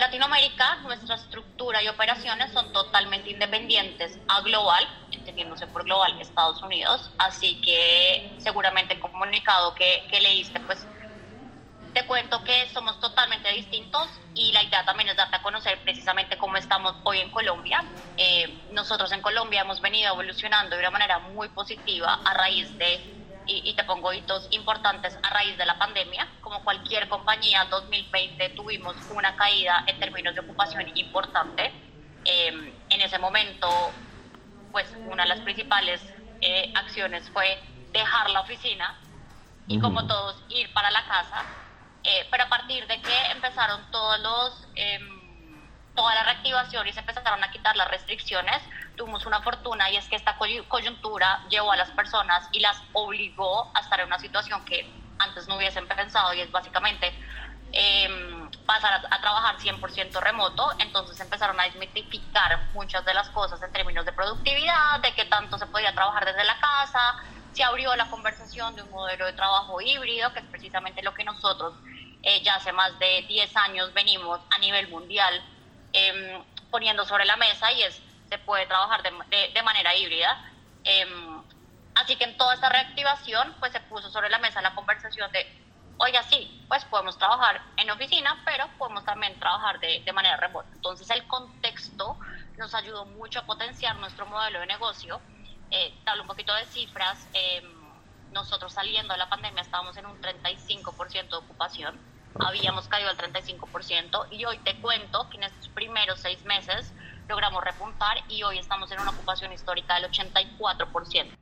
Latinoamérica, nuestra estructura y operaciones son totalmente independientes a global, entendiéndose por global Estados Unidos, así que seguramente el comunicado que, que leíste, pues te cuento que somos totalmente distintos y la idea también es darte a conocer precisamente cómo estamos hoy en Colombia. Eh, nosotros en Colombia hemos venido evolucionando de una manera muy positiva a raíz de y, te pongo hitos importantes a raíz de la pandemia. Como cualquier compañía, 2020 tuvimos una caída en términos de ocupación importante. Em, en ese momento, pues una de las principales eh, acciones fue dejar la oficina y como todos ir para la casa. Eh, pero a partir de que empezaron todos los... Em, toda la reactivación y se empezaron a quitar las restricciones, tuvimos una fortuna y es que esta coyuntura llevó a las personas y las obligó a estar en una situación que antes no hubiesen pensado y es básicamente em, pasar a, trabajar 100% remoto, entonces empezaron a desmitificar muchas de las cosas en términos de productividad, de qué tanto se podía trabajar desde la casa, se abrió la conversación de un modelo de trabajo híbrido, que es precisamente lo que nosotros eh, ya hace más de 10 años venimos a nivel mundial em, poniendo sobre la mesa y es se puede trabajar de, de, manera híbrida. Em, así que en toda esta reactivación, pues se puso sobre la mesa la conversación de, oiga, sí, pues podemos trabajar en oficina, pero podemos también trabajar de, de manera remota. Entonces el contexto nos ayudó mucho a potenciar nuestro modelo de negocio. Eh, te hablo un poquito de cifras. Eh, nosotros saliendo de la pandemia estábamos en un 35% de ocupación. Habíamos caído al 35% y hoy te cuento que en estos primeros seis meses logramos repuntar y hoy estamos en una ocupación histórica del 84%.